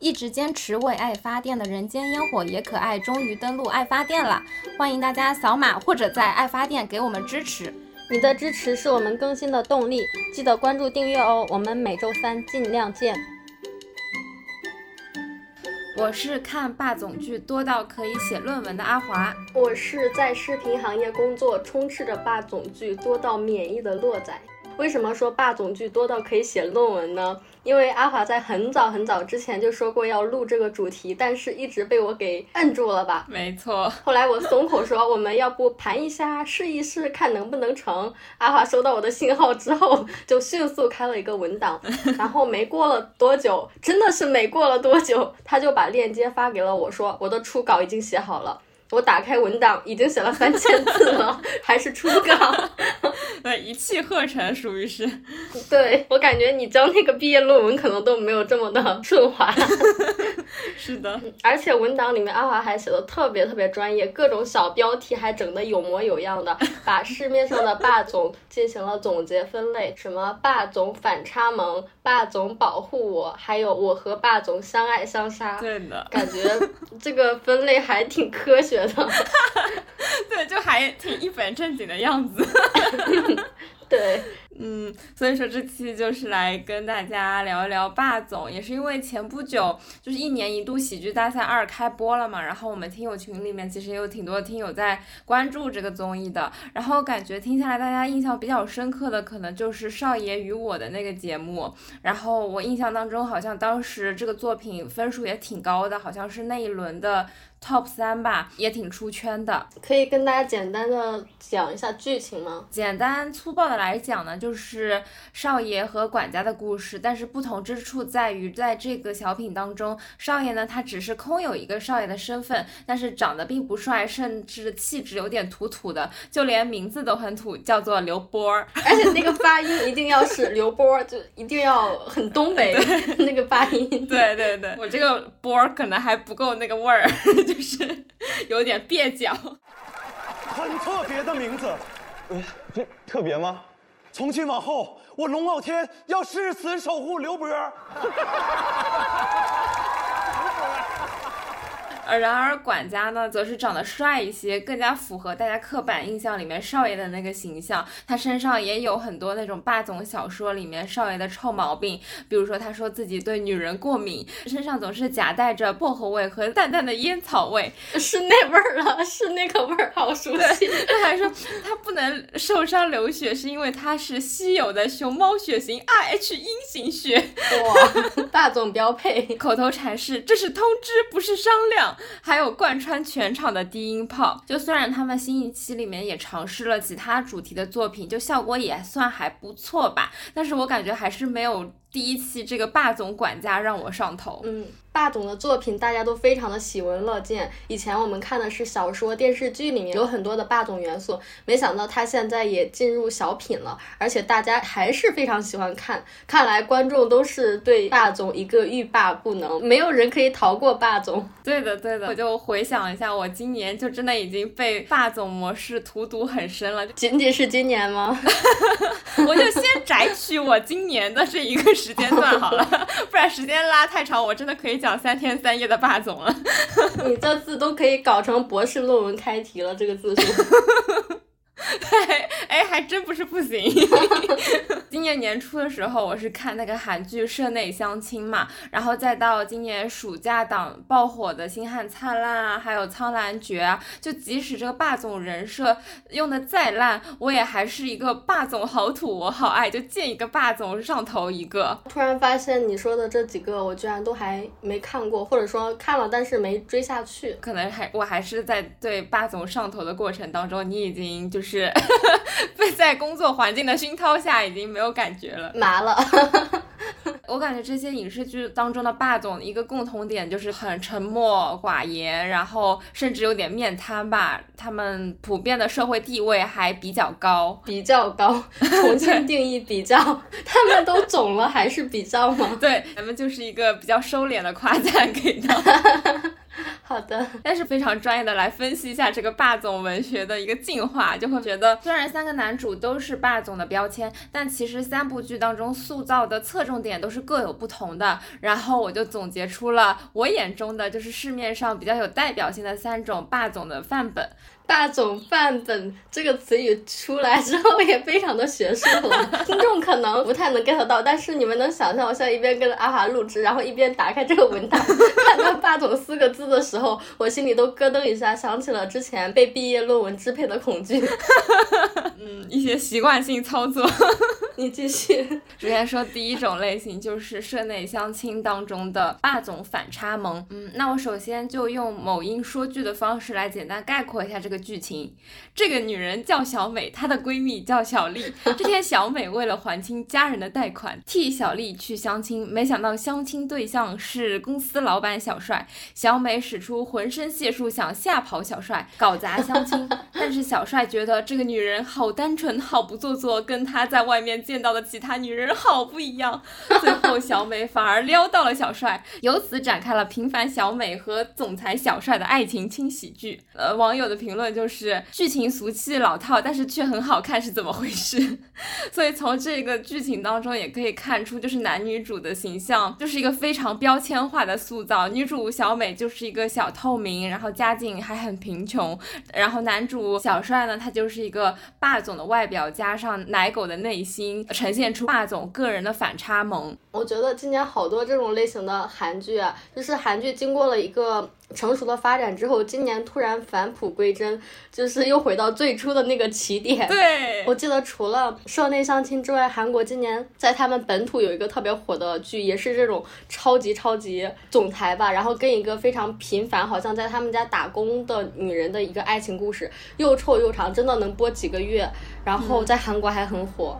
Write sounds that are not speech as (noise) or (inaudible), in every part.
一直坚持为爱发电的人间烟火也可爱，终于登录爱发电了！欢迎大家扫码或者在爱发电给我们支持，你的支持是我们更新的动力，记得关注订阅哦！我们每周三尽量见。我是看霸总剧多到可以写论文的阿华，我是在视频行业工作，充斥着霸总剧多到免疫的洛仔。为什么说霸总剧多到可以写论文呢？因为阿华在很早很早之前就说过要录这个主题，但是一直被我给摁住了吧？没错。后来我松口说我们要不盘一下，试一试，看能不能成。阿华收到我的信号之后，就迅速开了一个文档，(laughs) 然后没过了多久，真的是没过了多久，他就把链接发给了我，说我的初稿已经写好了。我打开文档，已经写了三千字了，(laughs) 还是初稿。(laughs) 对，一气呵成，属于是。对我感觉你交那个毕业论文可能都没有这么的顺滑。(laughs) 是的，而且文档里面阿华还写的特别特别专业，各种小标题还整的有模有样的，把市面上的霸总进行了总结分类，什么霸总反差萌、霸总保护我，还有我和霸总相爱相杀。对的，感觉这个分类还挺科学的。(laughs) 对，就还挺一本正经的样子。(laughs) 对。嗯，所以说这期就是来跟大家聊一聊霸总，也是因为前不久就是一年一度喜剧大赛二开播了嘛，然后我们听友群里面其实也有挺多听友在关注这个综艺的，然后感觉听下来大家印象比较深刻的可能就是少爷与我的那个节目，然后我印象当中好像当时这个作品分数也挺高的，好像是那一轮的 top 三吧，也挺出圈的。可以跟大家简单的讲一下剧情吗？简单粗暴的来讲呢，就。是少爷和管家的故事，但是不同之处在于，在这个小品当中，少爷呢，他只是空有一个少爷的身份，但是长得并不帅，甚至气质有点土土的，就连名字都很土，叫做刘波儿，(laughs) 而且那个发音一定要是刘波儿，就一定要很东北那个发音。(laughs) 对对对，我这个波儿可能还不够那个味儿，就是有点蹩脚，很特别的名字。呃，这特别吗？从今往后，我龙傲天要誓死守护刘波。然而管家呢，则是长得帅一些，更加符合大家刻板印象里面少爷的那个形象。他身上也有很多那种霸总小说里面少爷的臭毛病，比如说他说自己对女人过敏，身上总是夹带着薄荷味和淡淡的烟草味，(laughs) 是那味儿了，是那个味儿，好熟悉。他还说他不能受伤流血，是因为他是稀有的熊猫血型 Rh 阴型血。哇，霸总标配。(laughs) 口头禅是这是通知，不是商量。还有贯穿全场的低音炮，就虽然他们新一期里面也尝试了其他主题的作品，就效果也算还不错吧，但是我感觉还是没有第一期这个霸总管家让我上头。嗯。霸总的作品大家都非常的喜闻乐见。以前我们看的是小说、电视剧里面有很多的霸总元素，没想到他现在也进入小品了，而且大家还是非常喜欢看。看来观众都是对霸总一个欲罢不能，没有人可以逃过霸总。对的，对的。我就回想一下，我今年就真的已经被霸总模式荼毒很深了。仅仅是今年吗？(laughs) 我就先摘取我今年的这一个时间段好了，(laughs) 不然时间拉太长，我真的可以。讲三天三夜的霸总了，(laughs) 你这字都可以搞成博士论文开题了，这个字数。对，(laughs) 哎，还真不是不行。(laughs) 今年年初的时候，我是看那个韩剧《社内相亲》嘛，然后再到今年暑假档爆火的《星汉灿烂》啊，还有《苍兰诀》啊，就即使这个霸总人设用的再烂，我也还是一个霸总好土，我好爱，就见一个霸总上头一个。突然发现你说的这几个，我居然都还没看过，或者说看了，但是没追下去。可能还我还是在对霸总上头的过程当中，你已经就是。是 (laughs) 被在工作环境的熏陶下，已经没有感觉了，麻了。(laughs) 我感觉这些影视剧当中的霸总一个共同点就是很沉默寡言，然后甚至有点面瘫吧。他们普遍的社会地位还比较高，比较高。重新定义比较，他们都肿了还是比较吗？对，咱们就是一个比较收敛的夸赞给到。(laughs) (laughs) 好的，但是非常专业的来分析一下这个霸总文学的一个进化，就会觉得虽然三个男主都是霸总的标签，但其实三部剧当中塑造的侧重点都是各有不同的。然后我就总结出了我眼中的就是市面上比较有代表性的三种霸总的范本。霸总范本这个词语出来之后也非常的学术了，(laughs) 听众可能不太能 get 到，但是你们能想象我现在一边跟着阿华录制，然后一边打开这个文档，(laughs) 看到“霸总”四个字的时候，我心里都咯噔一下，想起了之前被毕业论文支配的恐惧。嗯，一些习惯性操作。(laughs) 你继续。首先说第一种类型就是社内相亲当中的霸总反差萌。嗯，那我首先就用某音说剧的方式来简单概括一下这个。剧情，这个女人叫小美，她的闺蜜叫小丽。这天，小美为了还清家人的贷款，替小丽去相亲，没想到相亲对象是公司老板小帅。小美使出浑身解数想吓跑小帅，搞砸相亲。但是小帅觉得这个女人好单纯，好不做作，跟他在外面见到的其他女人好不一样。最后，小美反而撩到了小帅，由此展开了平凡小美和总裁小帅的爱情轻喜剧。呃，网友的评论。就是剧情俗气老套，但是却很好看，是怎么回事？(laughs) 所以从这个剧情当中也可以看出，就是男女主的形象就是一个非常标签化的塑造。女主小美就是一一个小透明，然后家境还很贫穷，(laughs) 然后男主小帅呢，他就是一个霸总的外表加上奶狗的内心，呈现出霸总个人的反差萌。我觉得今年好多这种类型的韩剧啊，就是韩剧经过了一个。成熟的发展之后，今年突然返璞归真，就是又回到最初的那个起点。对，(laughs) 我记得除了社内相亲之外，韩国今年在他们本土有一个特别火的剧，也是这种超级超级总裁吧，然后跟一个非常平凡，好像在他们家打工的女人的一个爱情故事，又臭又长，真的能播几个月，然后在韩国还很火。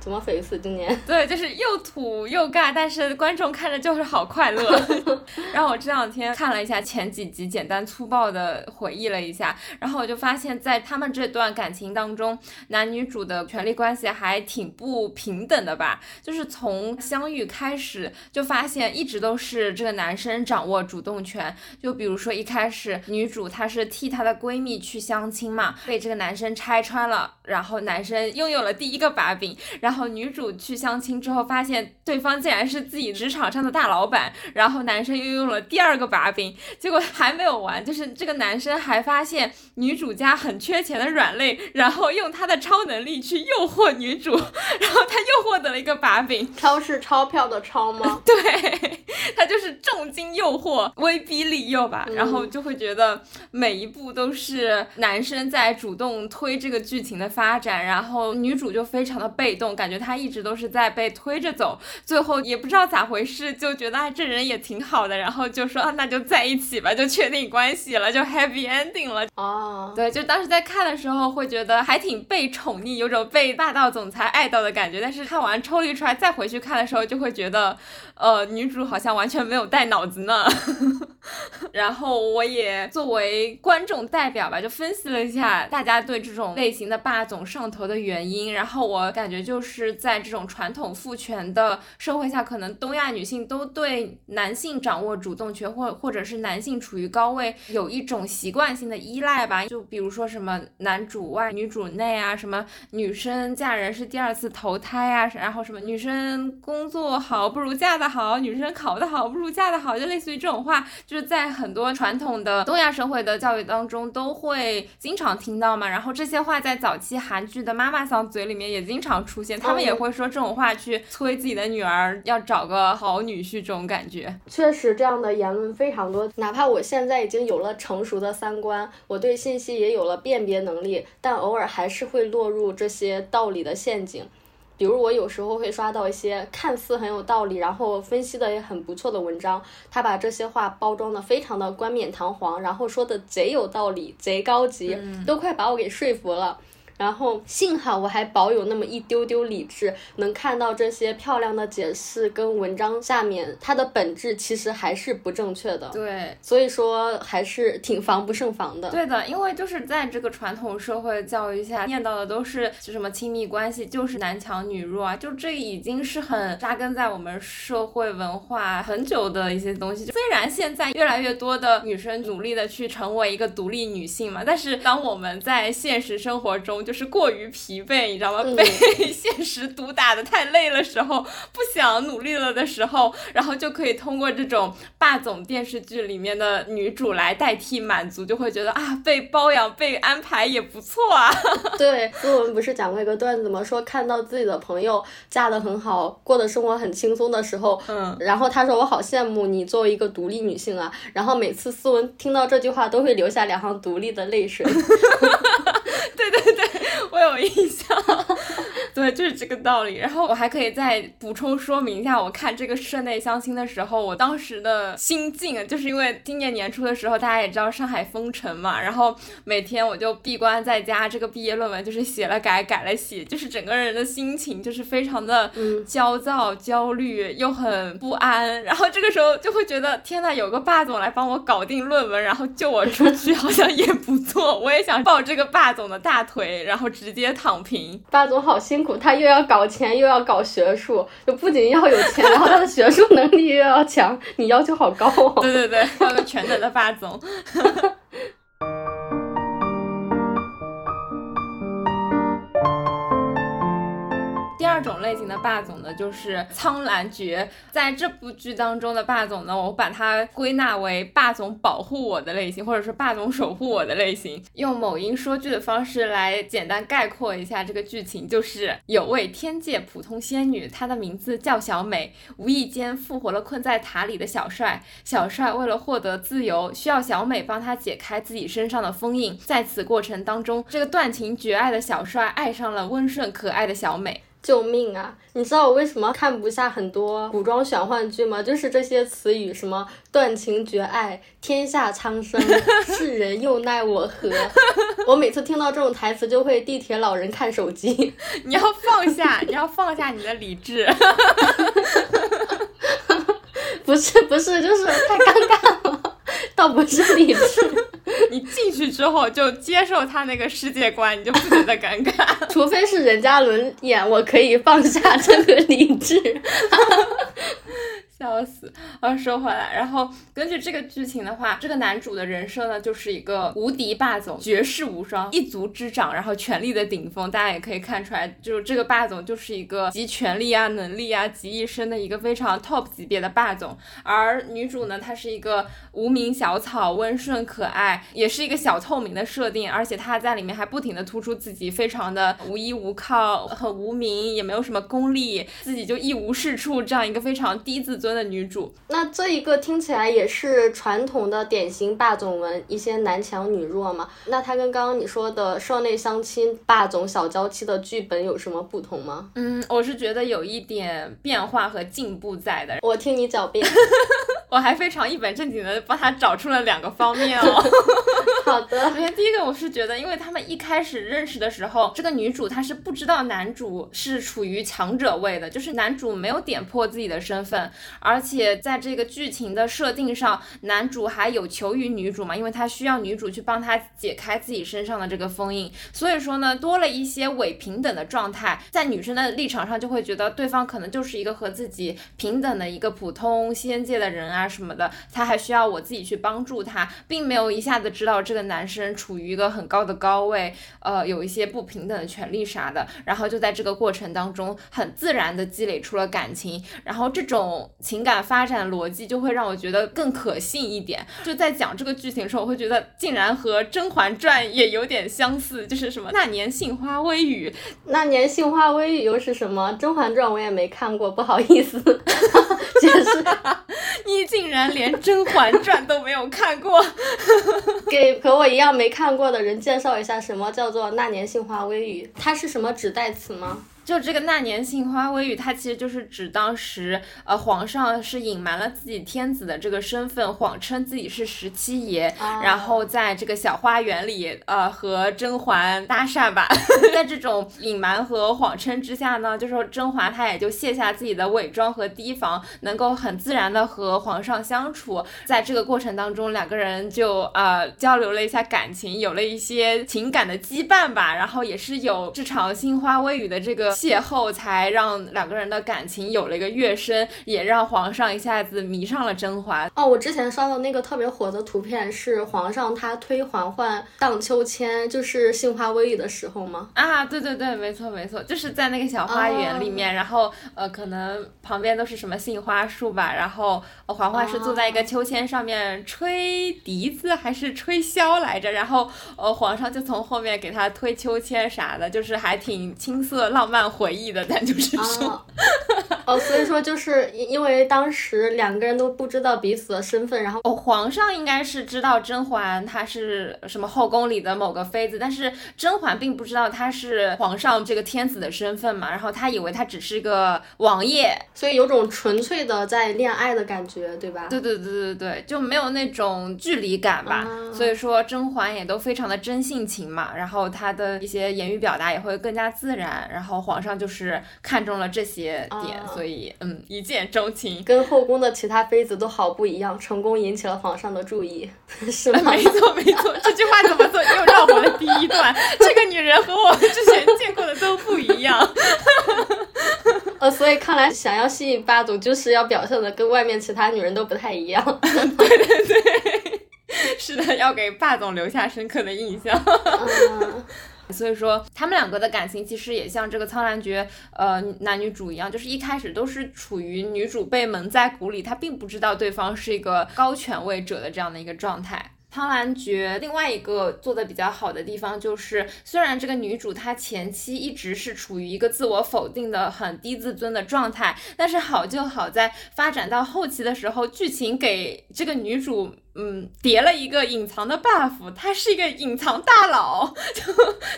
怎么匪死今年？(laughs) 对，就是又土又尬，但是观众看着就是好快乐。(laughs) 然后我这两天看了一下前几集，简单粗暴的回忆了一下，然后我就发现，在他们这段感情当中，男女主的权力关系还挺不平等的吧？就是从相遇开始就发现，一直都是这个男生掌握主动权。就比如说一开始女主她是替她的闺蜜去相亲嘛，被这个男生拆穿了，然后男生拥有了第一个把柄，然后。然后女主去相亲之后，发现对方竟然是自己职场上的大老板，然后男生又用了第二个把柄，结果还没有完，就是这个男生还发现女主家很缺钱的软肋，然后用他的超能力去诱惑女主，然后他又获得了一个把柄。超是钞票的钞吗？(laughs) 对，他就是重金诱惑、威逼利诱吧，然后就会觉得每一步都是男生在主动推这个剧情的发展，然后女主就非常的被动，感。觉他一直都是在被推着走，最后也不知道咋回事，就觉得啊这人也挺好的，然后就说啊那就在一起吧，就确定关系了，就 happy ending 了。哦，对，就当时在看的时候会觉得还挺被宠溺，有种被霸道总裁爱到的感觉。但是看完抽离出来再回去看的时候，就会觉得呃女主好像完全没有带脑子呢。(laughs) 然后我也作为观众代表吧，就分析了一下大家对这种类型的霸总上头的原因，然后我感觉就是。是在这种传统父权的社会下，可能东亚女性都对男性掌握主动权，或或者是男性处于高位，有一种习惯性的依赖吧。就比如说什么男主外女主内啊，什么女生嫁人是第二次投胎啊，然后什么女生工作好不如嫁得好，女生考得好不如嫁得好，就类似于这种话，就是在很多传统的东亚社会的教育当中都会经常听到嘛。然后这些话在早期韩剧的妈妈桑嘴里面也经常出现。他们也会说这种话去催自己的女儿要找个好女婿，这种感觉确实这样的言论非常多。哪怕我现在已经有了成熟的三观，我对信息也有了辨别能力，但偶尔还是会落入这些道理的陷阱。比如我有时候会刷到一些看似很有道理，然后分析的也很不错的文章，他把这些话包装的非常的冠冕堂皇，然后说的贼有道理、贼高级，都快把我给说服了。然后幸好我还保有那么一丢丢理智，能看到这些漂亮的解释跟文章下面它的本质其实还是不正确的。对，所以说还是挺防不胜防的。对的，因为就是在这个传统社会教育下，念到的都是就什么亲密关系就是男强女弱啊，就这已经是很扎根在我们社会文化很久的一些东西。虽然现在越来越多的女生努力的去成为一个独立女性嘛，但是当我们在现实生活中就是过于疲惫，你知道吗？被 (laughs) 现实毒打的太累了时候，不想努力了的时候，然后就可以通过这种霸总电视剧里面的女主来代替满足，就会觉得啊，被包养、被安排也不错啊。(laughs) 对，作文不是讲过一个段子吗？说看到自己的朋友嫁得很好，过的生活很轻松的时候，嗯，然后他说我好羡慕你作为一个独立女性啊。然后每次思文听到这句话，都会流下两行独立的泪水。(laughs) 有印象。对，就是这个道理。然后我还可以再补充说明一下，我看这个室内相亲的时候，我当时的心境，就是因为今年年初的时候，大家也知道上海封城嘛，然后每天我就闭关在家，这个毕业论文就是写了改，改了写，就是整个人的心情就是非常的焦躁、焦虑，又很不安。然后这个时候就会觉得，天呐，有个霸总来帮我搞定论文，然后救我出去，好像也不错。我也想抱这个霸总的大腿，然后直接躺平。霸总好辛苦。他又要搞钱，又要搞学术，就不仅要有钱，然后他的学术能力又要强，你要求好高哦。对对对，要个全能的霸总。(laughs) 类型的霸总呢，就是苍兰诀。在这部剧当中的霸总呢，我把它归纳为霸总保护我的类型，或者是霸总守护我的类型。用某音说剧的方式来简单概括一下这个剧情，就是有位天界普通仙女，她的名字叫小美，无意间复活了困在塔里的小帅。小帅为了获得自由，需要小美帮他解开自己身上的封印。在此过程当中，这个断情绝爱的小帅爱上了温顺可爱的小美。救命啊！你知道我为什么看不下很多古装玄幻剧吗？就是这些词语，什么断情绝爱、天下苍生、世人又奈我何？(laughs) 我每次听到这种台词，就会地铁老人看手机。你要放下，你要放下你的理智。(laughs) 不是不是，就是太尴尬了，(laughs) 倒不是理智。(laughs) 你进去之后就接受他那个世界观，你就不觉得尴尬。(laughs) 除非是任嘉伦演，我可以放下这个理智。笑死！啊，说回来，然后根据这个剧情的话，这个男主的人设呢，就是一个无敌霸总，绝世无双，一族之长，然后权力的顶峰。大家也可以看出来，就是这个霸总就是一个集权力啊、能力啊集一身的一个非常 top 级别的霸总。而女主呢，她是一个无名小草，温顺可爱，也是一个小透明的设定，而且她在里面还不停的突出自己非常的无依无靠，很无名，也没有什么功力，自己就一无是处，这样一个非常低自尊。的女主，那这一个听起来也是传统的典型霸总文，一些男强女弱嘛。那它跟刚刚你说的社内相亲霸总小娇妻的剧本有什么不同吗？嗯，我是觉得有一点变化和进步在的。我听你狡辩，(laughs) 我还非常一本正经的帮他找出了两个方面哦。(laughs) 好的，首先第一个我是觉得，因为他们一开始认识的时候，这个女主她是不知道男主是处于强者位的，就是男主没有点破自己的身份。而且在这个剧情的设定上，男主还有求于女主嘛，因为他需要女主去帮他解开自己身上的这个封印，所以说呢，多了一些伪平等的状态，在女生的立场上就会觉得对方可能就是一个和自己平等的一个普通仙界的人啊什么的，他还需要我自己去帮助他，并没有一下子知道这个男生处于一个很高的高位，呃，有一些不平等的权利啥的，然后就在这个过程当中很自然的积累出了感情，然后这种。情感发展逻辑就会让我觉得更可信一点。就在讲这个剧情的时候，我会觉得竟然和《甄嬛传》也有点相似，就是什么那年杏花微雨，那年杏花微雨又是什么？《甄嬛传》我也没看过，不好意思，(laughs) 解释。你竟然连《甄嬛传》都没有看过，(laughs) 给和我一样没看过的人介绍一下什么叫做那年杏花微雨？它是什么指代词吗？就这个那年杏花微雨，它其实就是指当时呃皇上是隐瞒了自己天子的这个身份，谎称自己是十七爷，然后在这个小花园里呃和甄嬛搭讪吧。(laughs) 在这种隐瞒和谎称之下呢，就说甄嬛她也就卸下自己的伪装和提防，能够很自然的和皇上相处。在这个过程当中，两个人就呃交流了一下感情，有了一些情感的羁绊吧。然后也是有这场杏花微雨的这个邂逅，才让两个人的感情有了一个跃升，也让皇上一下子迷上了甄嬛。哦，我之前刷到那个特别火的图片，是皇上他推嬛嬛荡秋千，就是杏花微雨的时候吗？啊，对对对，没错没错，就是在那个小花园里面，然后呃，可能旁边都是什么杏花树吧，然后嬛嬛是坐在一个秋千上面吹笛子还是吹箫来着，然后呃，皇上就从后面给他推秋千啥的，就是还挺青涩浪漫回忆的，但就是说，哦，所以说就是因因为当时两个人都不知道彼此的身份，然后哦，皇上应该是知道甄嬛她是什么后宫里的某个妃子，但是甄嬛并不知道她是皇上这个天子的身份嘛，然后她以为她只是个王爷，所以有种纯粹的在恋爱的感觉，对吧？对对对对对，就没有那种距离感吧。所以说甄嬛也都非常的真性情嘛，然后她的一些言语表达也会更加自然，然后皇上就是看中了这些点，所以嗯，一见钟情，跟后宫的其他妃子都好不一样，成功引起了皇上的注意，(laughs) 是吗？(laughs) 没错没错，这句话怎么做又绕回了第一段，这个女人和我们之前见过的都不一样。(laughs) 呃，所以看来想要吸引霸总，就是要表现的跟外面其他女人都不太一样。对对对，是的，要给霸总留下深刻的印象。所以说，他们两个的感情其实也像这个《苍兰诀》呃男女主一样，就是一开始都是处于女主被蒙在鼓里，她并不知道对方是一个高权位者的这样的一个状态。《苍兰诀》另外一个做的比较好的地方就是，虽然这个女主她前期一直是处于一个自我否定的很低自尊的状态，但是好就好在发展到后期的时候，剧情给这个女主。嗯，叠了一个隐藏的 buff，他是一个隐藏大佬，(laughs) 就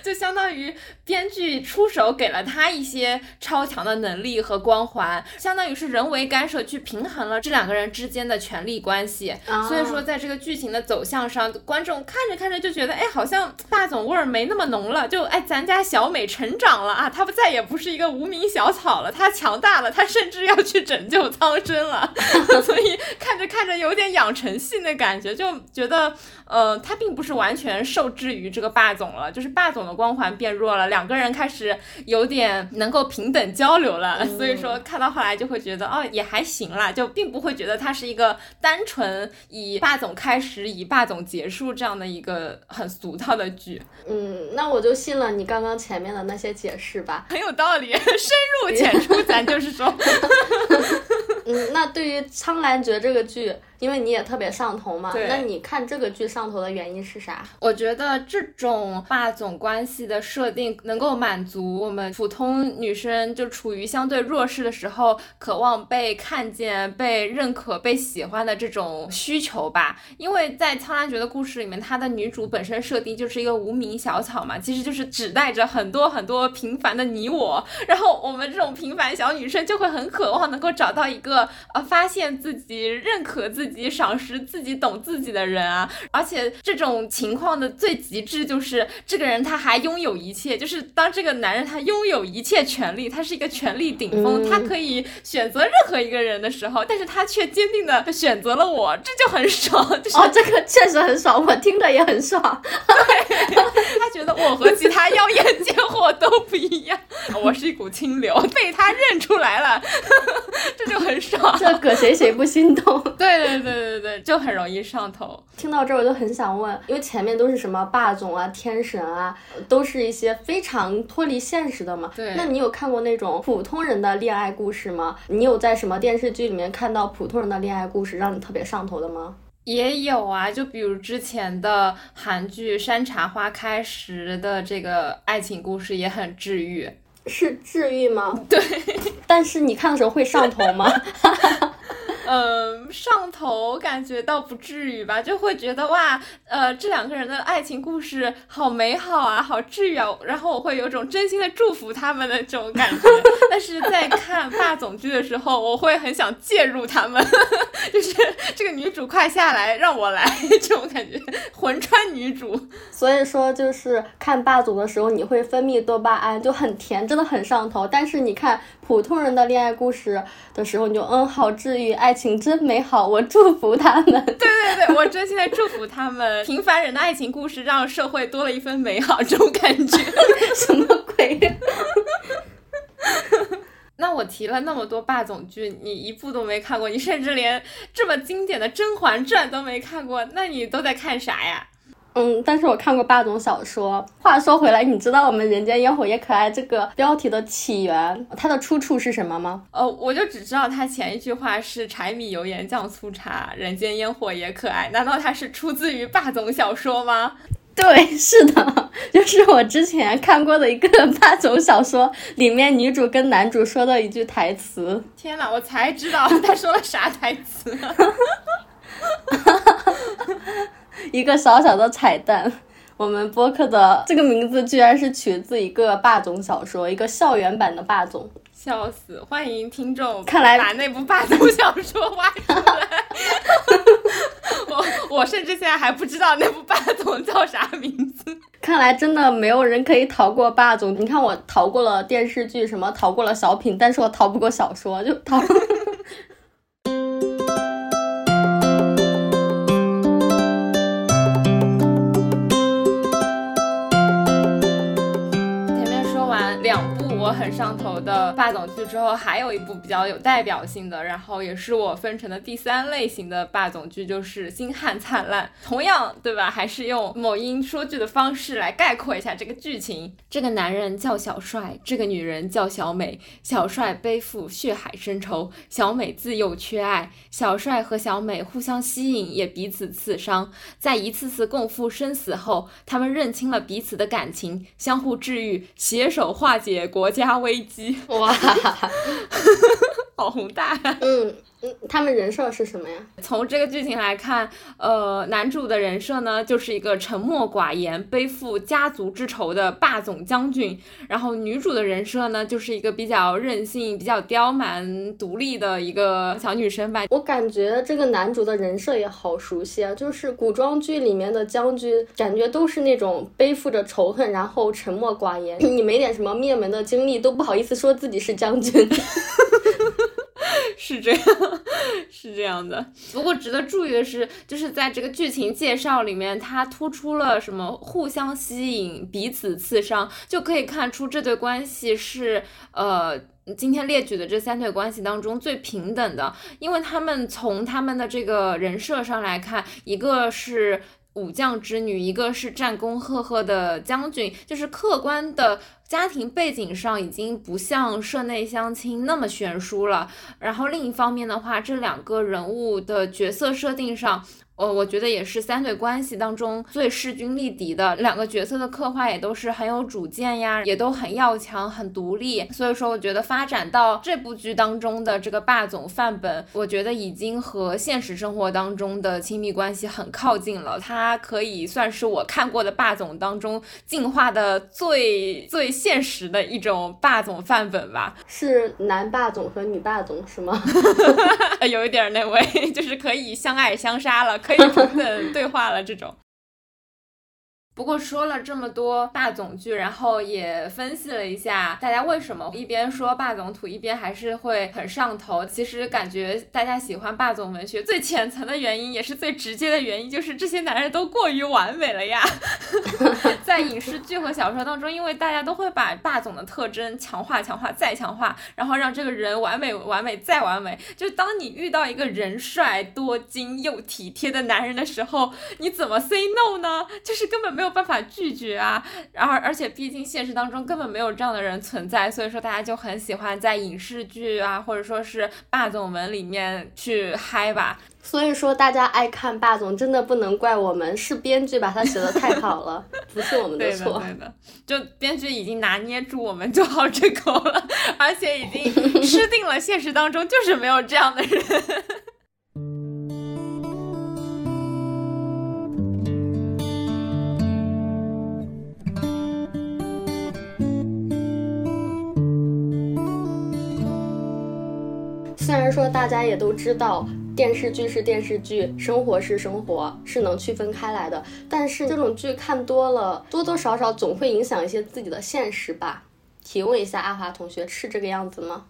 就相当于编剧出手给了他一些超强的能力和光环，相当于是人为干涉去平衡了这两个人之间的权力关系。所以说，在这个剧情的走向上，观众看着看着就觉得，哎，好像霸总味儿没那么浓了，就哎，咱家小美成长了啊，她不再也不是一个无名小草了，她强大了，她甚至要去拯救苍生了，(laughs) 所以看着看着有点养成系那感。感觉就觉得，呃，他并不是完全受制于这个霸总了，就是霸总的光环变弱了，两个人开始有点能够平等交流了，所以说看到后来就会觉得，哦，也还行啦，就并不会觉得他是一个单纯以霸总开始，以霸总结束这样的一个很俗套的剧。嗯，那我就信了你刚刚前面的那些解释吧，很有道理，(laughs) 深入浅出，咱就是说。(laughs) 嗯，那对于《苍兰诀》这个剧。因为你也特别上头嘛，那你看这个剧上上头的原因是啥？我觉得这种霸总关系的设定能够满足我们普通女生就处于相对弱势的时候，渴望被看见、被认可、被喜欢的这种需求吧。因为在《苍兰诀》的故事里面，它的女主本身设定就是一个无名小草嘛，其实就是指代着很多很多平凡的你我。然后我们这种平凡小女生就会很渴望能够找到一个呃，发现自己、认可。自己赏识自己懂自己的人啊，而且这种情况的最极致就是这个人他还拥有一切，就是当这个男人他拥有一切权利，他是一个权力顶峰，他可以选择任何一个人的时候，但是他却坚定的选择了我，这就很爽。(laughs) 哦，这个确实很爽，我听着也很爽。对，他觉得我和其他妖艳贱货都不一样，(laughs) 我是一股清流，被他认出来了，(laughs) 这就很爽。这搁谁谁不心动？对对。对对对，就很容易上头。听到这儿我就很想问，因为前面都是什么霸总啊、天神啊，都是一些非常脱离现实的嘛。对。那你有看过那种普通人的恋爱故事吗？你有在什么电视剧里面看到普通人的恋爱故事让你特别上头的吗？也有啊，就比如之前的韩剧《山茶花开时》的这个爱情故事也很治愈。是治愈吗？对。但是你看的时候会上头吗？(laughs) 嗯，上头感觉倒不至于吧，就会觉得哇，呃，这两个人的爱情故事好美好啊，好治愈啊，然后我会有种真心的祝福他们的这种感觉。(laughs) 但是在看霸总剧的时候，我会很想介入他们，(laughs) 就是这个女主快下来，让我来这种感觉，魂穿女主。所以说，就是看霸总的时候，你会分泌多巴胺，就很甜，真的很上头。但是你看普通人的恋爱故事的时候，你就嗯，好治愈，爱情真美好，我祝福他们。(laughs) 对对对，我真心的祝福他们。平凡人的爱情故事让社会多了一份美好，这种感觉。(laughs) 什么鬼？(laughs) 那我提了那么多霸总剧，你一部都没看过，你甚至连这么经典的《甄嬛传》都没看过，那你都在看啥呀？嗯，但是我看过霸总小说。话说回来，你知道我们“人间烟火也可爱”这个标题的起源，它的出处是什么吗？呃，我就只知道它前一句话是“柴米油盐酱醋茶，人间烟火也可爱”。难道它是出自于霸总小说吗？对，是的，(laughs) 就是我之前看过的一个霸总小说，里面女主跟男主说的一句台词。天呐，我才知道他说了啥台词。(laughs) 一个小小的彩蛋，我们播客的这个名字居然是取自一个霸总小说，一个校园版的霸总，笑死！欢迎听众，看来把那部霸总小说挖出来。我我甚至现在还不知道那部霸总叫啥名字。看来真的没有人可以逃过霸总。你看我逃过了电视剧，什么逃过了小品，但是我逃不过小说，就逃。(laughs) 我很上头的霸总剧之后，还有一部比较有代表性的，然后也是我分成的第三类型的霸总剧，就是《星汉灿烂》。同样，对吧？还是用某音说剧的方式来概括一下这个剧情。这个男人叫小帅，这个女人叫小美。小帅背负血海深仇，小美自幼缺爱。小帅和小美互相吸引，也彼此刺伤。在一次次共赴生死后，他们认清了彼此的感情，相互治愈，携手化解国家。加危机哇，(laughs) 好宏大呀！嗯。嗯，他们人设是什么呀？从这个剧情来看，呃，男主的人设呢，就是一个沉默寡言、背负家族之仇的霸总将军。然后女主的人设呢，就是一个比较任性、比较刁蛮、独立的一个小女生吧。我感觉这个男主的人设也好熟悉啊，就是古装剧里面的将军，感觉都是那种背负着仇恨，然后沉默寡言。你没点什么灭门的经历，都不好意思说自己是将军。(laughs) 是这样，(laughs) 是这样的。不过值得注意的是，就是在这个剧情介绍里面，它突出了什么互相吸引、彼此刺伤，就可以看出这对关系是呃今天列举的这三对关系当中最平等的，因为他们从他们的这个人设上来看，一个是。武将之女，一个是战功赫赫的将军，就是客观的家庭背景上已经不像社内相亲那么悬殊了。然后另一方面的话，这两个人物的角色设定上。呃，我觉得也是三对关系当中最势均力敌的两个角色的刻画，也都是很有主见呀，也都很要强、很独立。所以说，我觉得发展到这部剧当中的这个霸总范本，我觉得已经和现实生活当中的亲密关系很靠近了。他可以算是我看过的霸总当中进化的最最现实的一种霸总范本吧。是男霸总和女霸总是吗？(laughs) 有一点那味，(laughs) 就是可以相爱相杀了。可以平等对话了，这种。不过说了这么多霸总剧，然后也分析了一下大家为什么一边说霸总土，一边还是会很上头。其实感觉大家喜欢霸总文学最浅层的原因，也是最直接的原因，就是这些男人都过于完美了呀。(laughs) 在影视剧和小说当中，因为大家都会把霸总的特征强化、强化再强化，然后让这个人完美、完美再完美。就当你遇到一个人帅、多金又体贴的男人的时候，你怎么 say no 呢？就是根本没有。办法拒绝啊，然后而且毕竟现实当中根本没有这样的人存在，所以说大家就很喜欢在影视剧啊，或者说是霸总文里面去嗨吧。所以说大家爱看霸总，真的不能怪我们，是编剧把他写的太好了，(laughs) 不是我们的错。对的，就编剧已经拿捏住我们就好这口了，(laughs) 而且已经 (laughs) 吃定了现实当中就是没有这样的人。说大家也都知道，电视剧是电视剧，生活是生活，是能区分开来的。但是这种剧看多了，多多少少总会影响一些自己的现实吧？提问一下阿华同学，是这个样子吗？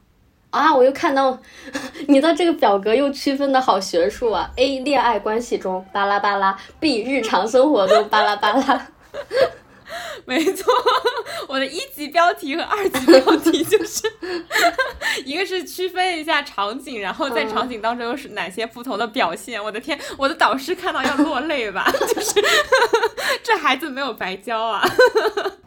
啊，我又看到 (laughs) 你的这个表格又区分的好学术啊！A 恋爱关系中巴拉巴拉，B 日常生活中巴拉巴拉。没错，我的一级标题和二级标题就是，(laughs) 一个是区分一下场景，然后在场景当中又是哪些不同的表现。我的天，我的导师看到要落泪吧？(laughs) 就是 (laughs) 这孩子没有白教啊。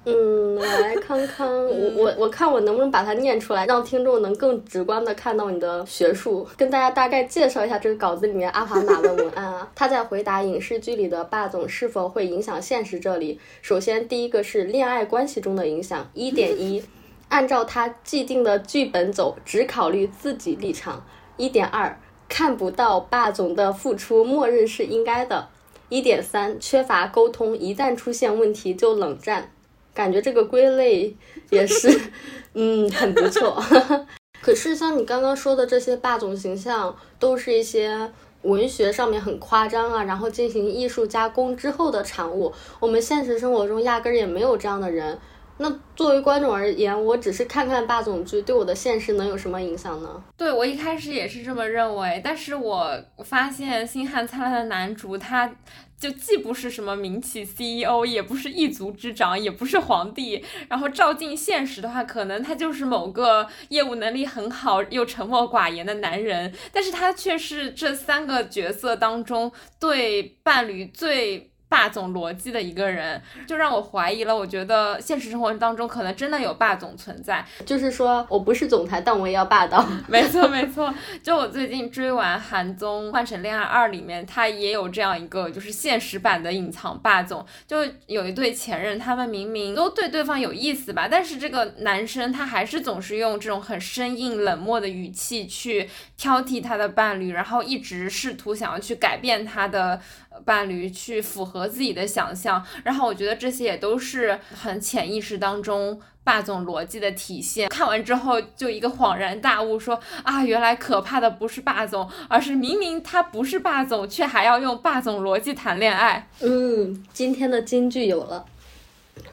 嗯，来康康，我我我看我能不能把它念出来，让听众能更直观的看到你的学术。跟大家大概介绍一下这个稿子里面阿华马的文案啊。他在回答影视剧里的霸总是否会影响现实这里，首先第一个是是恋爱关系中的影响。一点一，按照他既定的剧本走，只考虑自己立场。一点二，看不到霸总的付出，默认是应该的。一点三，缺乏沟通，一旦出现问题就冷战。感觉这个归类也是，(laughs) 嗯，很不错。(laughs) 可是像你刚刚说的这些霸总形象，都是一些文学上面很夸张啊，然后进行艺术加工之后的产物。我们现实生活中压根儿也没有这样的人。那作为观众而言，我只是看看霸总剧，对我的现实能有什么影响呢？对我一开始也是这么认为，但是我发现《星汉灿烂》的男主他。就既不是什么民企 CEO，也不是一族之长，也不是皇帝。然后照进现实的话，可能他就是某个业务能力很好又沉默寡言的男人。但是他却是这三个角色当中对伴侣最。霸总逻辑的一个人，就让我怀疑了。我觉得现实生活当中可能真的有霸总存在，就是说我不是总裁，但我也要霸道。没 (laughs) 错没错，就我最近追完韩综《换成恋爱二》里面，他也有这样一个就是现实版的隐藏霸总，就有一对前任，他们明明都对对方有意思吧，但是这个男生他还是总是用这种很生硬冷漠的语气去挑剔他的伴侣，然后一直试图想要去改变他的。伴侣去符合自己的想象，然后我觉得这些也都是很潜意识当中霸总逻辑的体现。看完之后就一个恍然大悟，说啊，原来可怕的不是霸总，而是明明他不是霸总，却还要用霸总逻辑谈恋爱。嗯，今天的金句有了，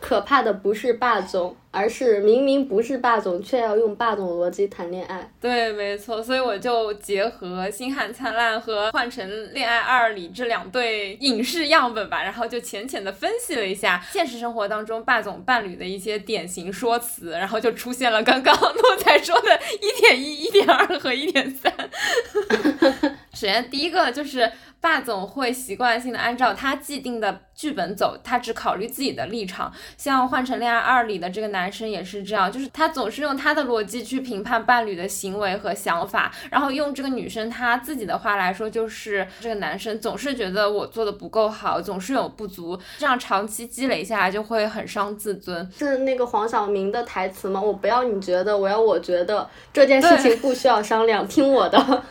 可怕的不是霸总。而是明明不是霸总，却要用霸总逻辑谈恋爱。对，没错，所以我就结合《星汉灿烂》和《换乘恋爱二》里这两对影视样本吧，然后就浅浅的分析了一下现实生活当中霸总伴侣的一些典型说辞，然后就出现了刚刚诺彩说的一点一、一点二和一点三。(laughs) 首先，第一个就是霸总会习惯性的按照他既定的剧本走，他只考虑自己的立场。像《换成恋爱二》里的这个男。男生也是这样，就是他总是用他的逻辑去评判伴侣的行为和想法，然后用这个女生她自己的话来说，就是这个男生总是觉得我做的不够好，总是有不足，这样长期积累下来就会很伤自尊。是那个黄晓明的台词吗？我不要你觉得，我要我觉得这件事情不需要商量，听我的。(laughs)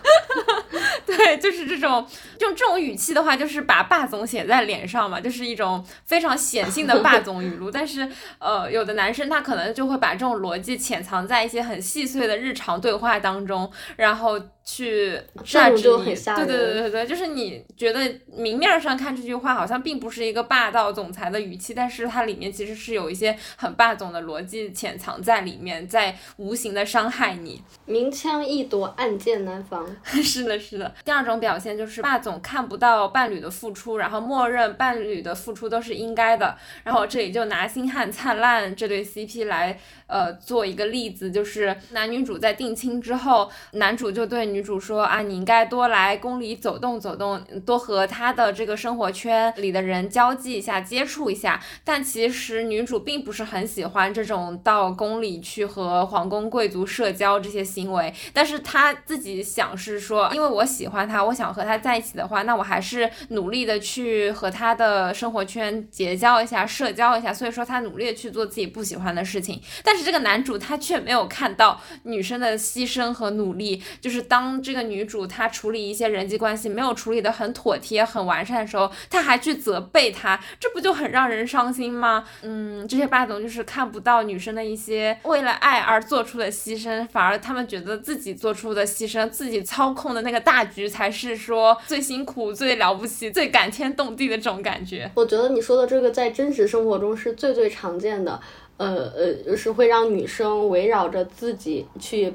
对，就是这种用这种语气的话，就是把霸总写在脸上嘛，就是一种非常显性的霸总语录。但是，呃，有的男生他可能就会把这种逻辑潜藏在一些很细碎的日常对话当中，然后。去榨汁你，对对对对对，就是你觉得明面上看这句话好像并不是一个霸道总裁的语气，但是它里面其实是有一些很霸总的逻辑潜藏在里面，在无形的伤害你。明枪易躲，暗箭难防。(laughs) 是的，是的。第二种表现就是霸总看不到伴侣的付出，然后默认伴侣的付出都是应该的。然后这里就拿星汉灿烂这对 CP 来。呃，做一个例子，就是男女主在定亲之后，男主就对女主说啊，你应该多来宫里走动走动，多和他的这个生活圈里的人交际一下，接触一下。但其实女主并不是很喜欢这种到宫里去和皇宫贵族社交这些行为，但是她自己想是说，因为我喜欢他，我想和他在一起的话，那我还是努力的去和他的生活圈结交一下，社交一下。所以说她努力的去做自己不喜欢的事情，但。是这个男主他却没有看到女生的牺牲和努力，就是当这个女主她处理一些人际关系没有处理的很妥帖、很完善的时候，他还去责备她，这不就很让人伤心吗？嗯，这些霸总就是看不到女生的一些为了爱而做出的牺牲，反而他们觉得自己做出的牺牲、自己操控的那个大局才是说最辛苦、最了不起、最感天动地的这种感觉。我觉得你说的这个在真实生活中是最最常见的。呃呃，就是会让女生围绕着自己去，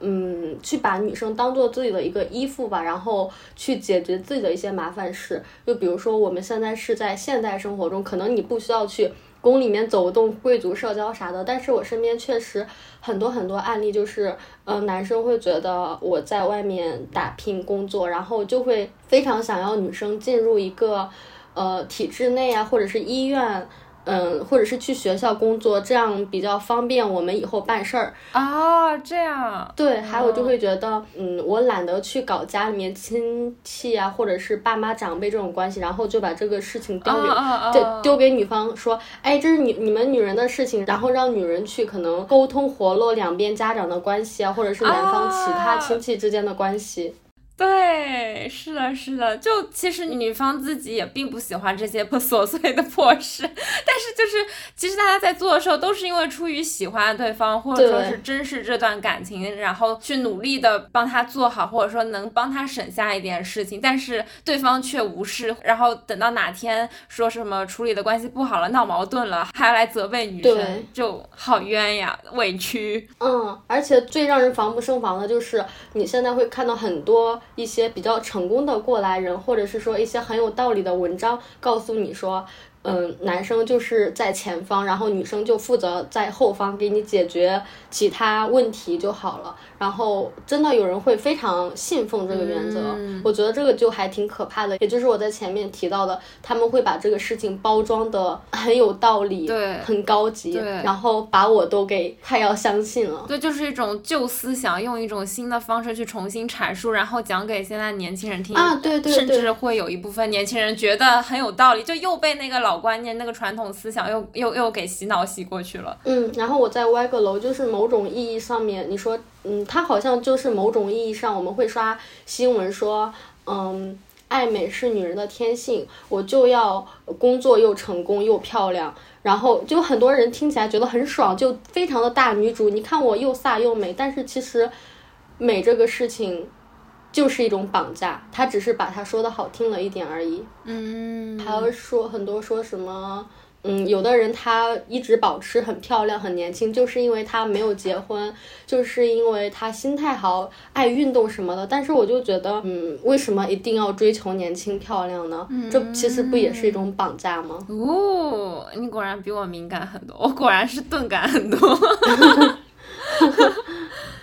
嗯，去把女生当做自己的一个依附吧，然后去解决自己的一些麻烦事。就比如说我们现在是在现代生活中，可能你不需要去宫里面走动、贵族社交啥的，但是我身边确实很多很多案例，就是呃，男生会觉得我在外面打拼工作，然后就会非常想要女生进入一个呃体制内啊，或者是医院。嗯，或者是去学校工作，这样比较方便我们以后办事儿啊。这样对，还有就会觉得，嗯，我懒得去搞家里面亲戚啊，或者是爸妈长辈这种关系，然后就把这个事情丢给丢丢给女方说，哎，这是你你们女人的事情，然后让女人去可能沟通活络两边家长的关系啊，或者是男方其他亲戚之间的关系。对，是的，是的，就其实女方自己也并不喜欢这些破 (laughs) 琐碎的破事，但是就是其实大家在做的时候都是因为出于喜欢对方，或者说是珍视这段感情，然后去努力的帮他做好，或者说能帮他省下一点事情，但是对方却无视，然后等到哪天说什么处理的关系不好了，闹矛盾了，还要来责备女生，就好冤呀，委屈。嗯，而且最让人防不胜防的就是你现在会看到很多。一些比较成功的过来人，或者是说一些很有道理的文章，告诉你说。嗯，男生就是在前方，然后女生就负责在后方给你解决其他问题就好了。然后真的有人会非常信奉这个原则，我觉得这个就还挺可怕的。也就是我在前面提到的，他们会把这个事情包装的很有道理，对，很高级，对，然后把我都给快要相信了。对，就是一种旧思想，用一种新的方式去重新阐述，然后讲给现在年轻人听啊，对对对，甚至会有一部分年轻人觉得很有道理，就又被那个老。观念那个传统思想又又又给洗脑洗过去了。嗯，然后我再歪个楼，就是某种意义上面，你说，嗯，它好像就是某种意义上，我们会刷新闻说，嗯，爱美是女人的天性，我就要工作又成功又漂亮，然后就很多人听起来觉得很爽，就非常的大女主。你看我又飒又美，但是其实美这个事情。就是一种绑架，他只是把他说的好听了一点而已。嗯，还有说很多说什么，嗯，有的人他一直保持很漂亮、很年轻，就是因为他没有结婚，就是因为他心态好、爱运动什么的。但是我就觉得，嗯，为什么一定要追求年轻漂亮呢？这其实不也是一种绑架吗？哦，你果然比我敏感很多，我果然是钝感很多。(laughs)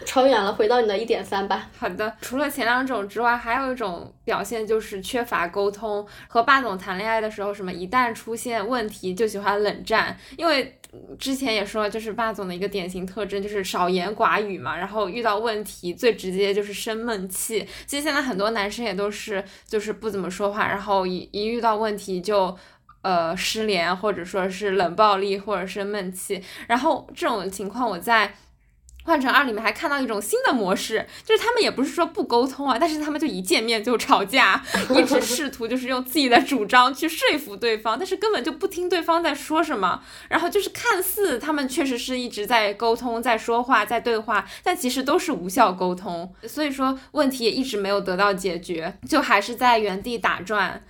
超远了，回到你的一点三吧。好的，除了前两种之外，还有一种表现就是缺乏沟通。和霸总谈恋爱的时候，什么一旦出现问题就喜欢冷战。因为之前也说，就是霸总的一个典型特征就是少言寡语嘛，然后遇到问题最直接就是生闷气。其实现在很多男生也都是就是不怎么说话，然后一一遇到问题就呃失联，或者说是冷暴力，或者生闷气。然后这种情况我在。换成二里面还看到一种新的模式，(laughs) 就是他们也不是说不沟通啊，但是他们就一见面就吵架，(laughs) 一直试图就是用自己的主张去说服对方，但是根本就不听对方在说什么，然后就是看似他们确实是一直在沟通、在说话、在对话，但其实都是无效沟通，所以说问题也一直没有得到解决，就还是在原地打转。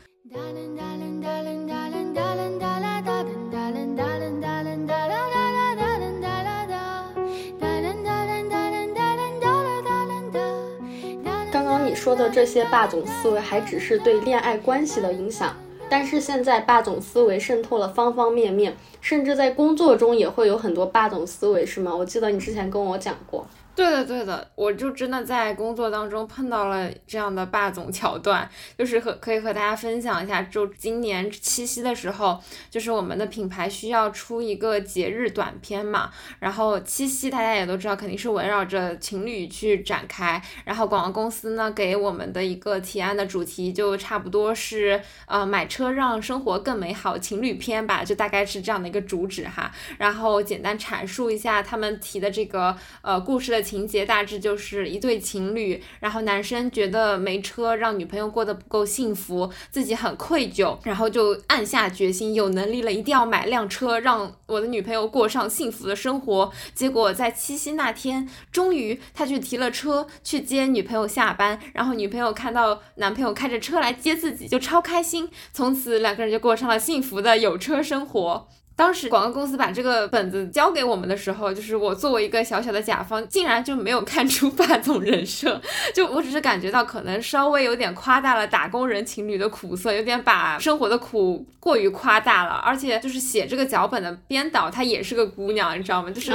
说的这些霸总思维还只是对恋爱关系的影响，但是现在霸总思维渗透了方方面面，甚至在工作中也会有很多霸总思维，是吗？我记得你之前跟我讲过。对的，对的，我就真的在工作当中碰到了这样的霸总桥段，就是和可以和大家分享一下，就今年七夕的时候，就是我们的品牌需要出一个节日短片嘛，然后七夕大家也都知道，肯定是围绕着情侣去展开，然后广告公司呢给我们的一个提案的主题就差不多是呃买车让生活更美好情侣篇吧，就大概是这样的一个主旨哈，然后简单阐述一下他们提的这个呃故事的。情节大致就是一对情侣，然后男生觉得没车让女朋友过得不够幸福，自己很愧疚，然后就暗下决心，有能力了一定要买辆车，让我的女朋友过上幸福的生活。结果在七夕那天，终于他去提了车去接女朋友下班，然后女朋友看到男朋友开着车来接自己，就超开心，从此两个人就过上了幸福的有车生活。当时广告公司把这个本子交给我们的时候，就是我作为一个小小的甲方，竟然就没有看出霸总人设，(laughs) 就我只是感觉到可能稍微有点夸大了打工人情侣的苦涩，有点把生活的苦过于夸大了。而且就是写这个脚本的编导，她也是个姑娘，你知道吗？就是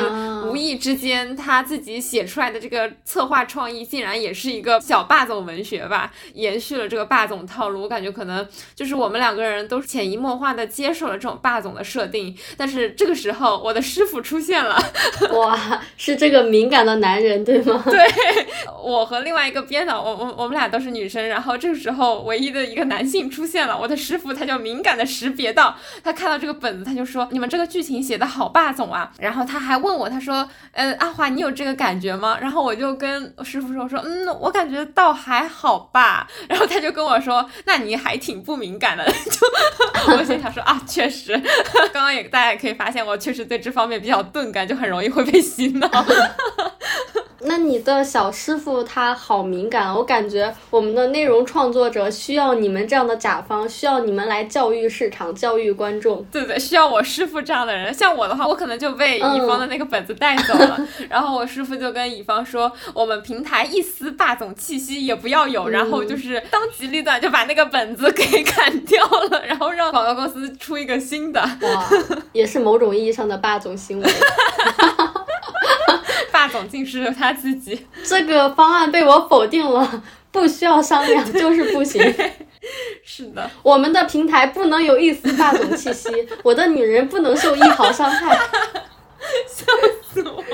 无意之间她自己写出来的这个策划创意，竟然也是一个小霸总文学吧，延续了这个霸总套路。我感觉可能就是我们两个人都潜移默化的接受了这种霸总的设定。但是这个时候，我的师傅出现了。(laughs) 哇，是这个敏感的男人对吗？(laughs) 对，我和另外一个编导，我我我们俩都是女生。然后这个时候，唯一的一个男性出现了。我的师傅他就敏感的识别到，他看到这个本子，他就说：“你们这个剧情写的好霸总啊。”然后他还问我，他说：“呃，阿华，你有这个感觉吗？”然后我就跟师傅说：“我说，嗯，我感觉倒还好吧。(laughs) ”然后他就跟我说：“那你还挺不敏感的。”就我心想说：“啊，确实，刚刚也大家也可以发现，我确实对这方面比较钝感，就很容易会被洗脑。(laughs) 那你的小师傅他好敏感，我感觉我们的内容创作者需要你们这样的甲方，需要你们来教育市场、教育观众。对对，需要我师傅这样的人。像我的话，我可能就被乙方的那个本子带走了，然后我师傅就跟乙方说，我们平台一丝霸总气息也不要有，然后就是当机立断就把那个本子给砍掉了，然后让广告公司出一个新的。哇，(laughs) (laughs) 也是某种意义上的霸总行为。(laughs) 霸总竟是他自己，这个方案被我否定了，不需要商量，就是不行。(laughs) 是的，我们的平台不能有一丝霸总气息，我的女人不能受一毫伤害。笑死我，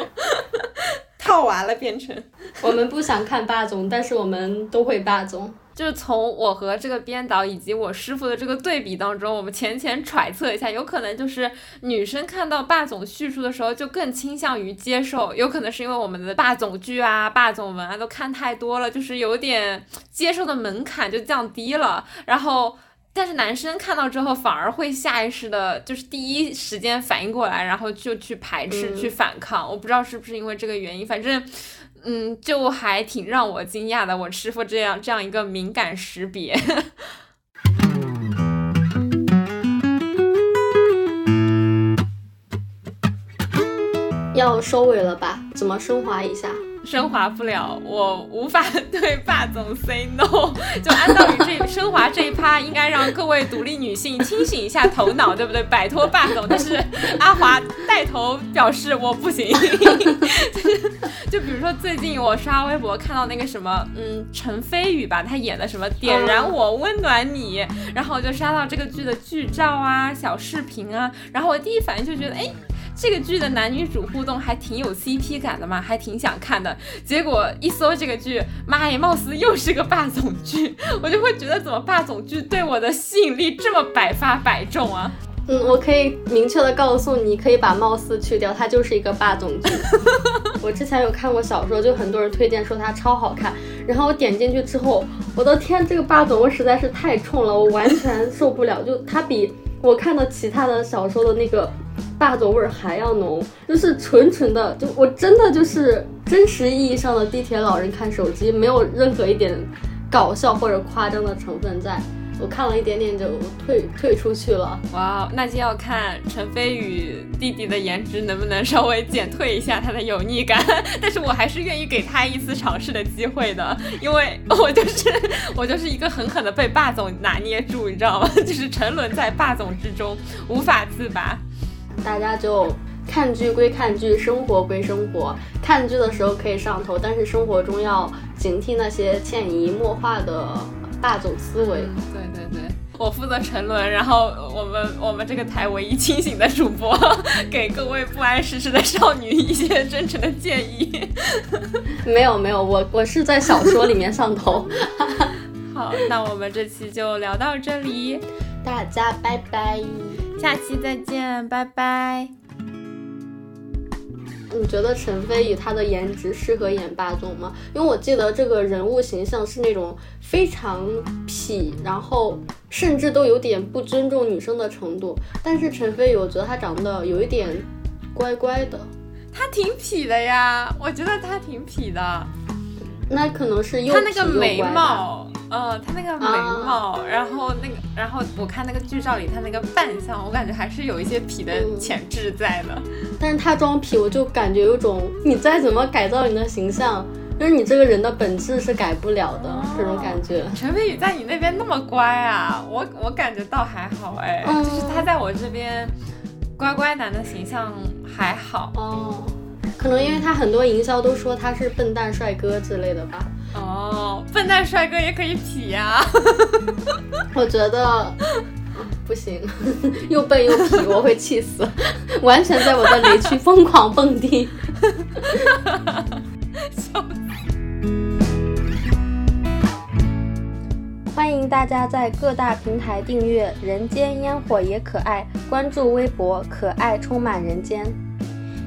套娃了变成。我们不想看霸总，但是我们都会霸总。就是从我和这个编导以及我师傅的这个对比当中，我们浅浅揣测一下，有可能就是女生看到霸总叙述的时候就更倾向于接受，有可能是因为我们的霸总剧啊、霸总文啊都看太多了，就是有点接受的门槛就降低了。然后，但是男生看到之后反而会下意识的，就是第一时间反应过来，然后就去排斥、去反抗。我不知道是不是因为这个原因，反正。嗯，就还挺让我惊讶的，我师傅这样这样一个敏感识别。(laughs) 要收尾了吧？怎么升华一下？升华不了，我无法对霸总 say no。(laughs) 就按道理，这升华这一趴应该让各位独立女性清醒一下头脑，对不对？摆脱霸总。但是阿华带头表示我不行。(laughs) 就比如说最近我刷微博看到那个什么，嗯，陈飞宇吧，他演的什么点燃我温暖你，然后我就刷到这个剧的剧照啊、小视频啊，然后我第一反应就觉得，哎。这个剧的男女主互动还挺有 CP 感的嘛，还挺想看的。结果一搜这个剧，妈呀，貌似又是个霸总剧，(laughs) 我就会觉得怎么霸总剧对我的吸引力这么百发百中啊？嗯，我可以明确的告诉你，可以把貌似去掉，它就是一个霸总剧。我之前有看过小说，就很多人推荐说它超好看，然后我点进去之后，我的天，这个霸总我实在是太冲了，我完全受不了，就它比我看到其他的小说的那个。霸总味儿还要浓，就是纯纯的，就我真的就是真实意义上的地铁老人看手机，没有任何一点搞笑或者夸张的成分在。我看了一点点就退退出去了。哇，那就要看陈飞宇弟弟的颜值能不能稍微减退一下他的油腻感，但是我还是愿意给他一次尝试的机会的，因为我就是我就是一个狠狠的被霸总拿捏住，你知道吗？就是沉沦在霸总之中无法自拔。大家就看剧归看剧，生活归生活。看剧的时候可以上头，但是生活中要警惕那些潜移默化的霸总思维。对对对，我负责沉沦，然后我们我们这个台唯一清醒的主播，(laughs) 给各位不谙世事的少女一些真诚的建议。(laughs) 没有没有，我我是在小说里面上头。(laughs) 好，那我们这期就聊到这里，大家拜拜，下期再见，拜拜。你觉得陈飞宇他的颜值适合演霸总吗？因为我记得这个人物形象是那种非常痞，然后甚至都有点不尊重女生的程度。但是陈飞宇，我觉得他长得有一点乖乖的。他挺痞的呀，我觉得他挺痞的。那可能是他那个眉毛。嗯，他那个眉毛，然后那个，然后我看那个剧照里他那个扮相，我感觉还是有一些痞的潜质在的。但是他装痞，我就感觉有种你再怎么改造你的形象，就是你这个人的本质是改不了的这种感觉。陈飞宇在你那边那么乖啊，我我感觉倒还好哎，就是他在我这边乖乖男的形象还好。哦，可能因为他很多营销都说他是笨蛋帅哥之类的吧。哦，笨蛋帅哥也可以痞呀！(laughs) 我觉得 (laughs) 不行，(laughs) 又笨又痞，我会气死，完全在我的雷区疯狂蹦迪。欢迎大家在各大平台订阅《人间烟火也可爱》，关注微博“可爱充满人间”。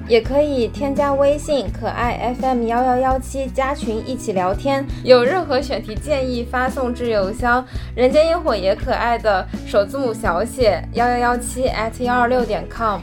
也可以添加微信可爱 FM 幺幺幺七加群一起聊天，有任何选题建议发送至邮箱人间烟火也可爱的首字母小写幺幺幺七 at 幺二六点 com。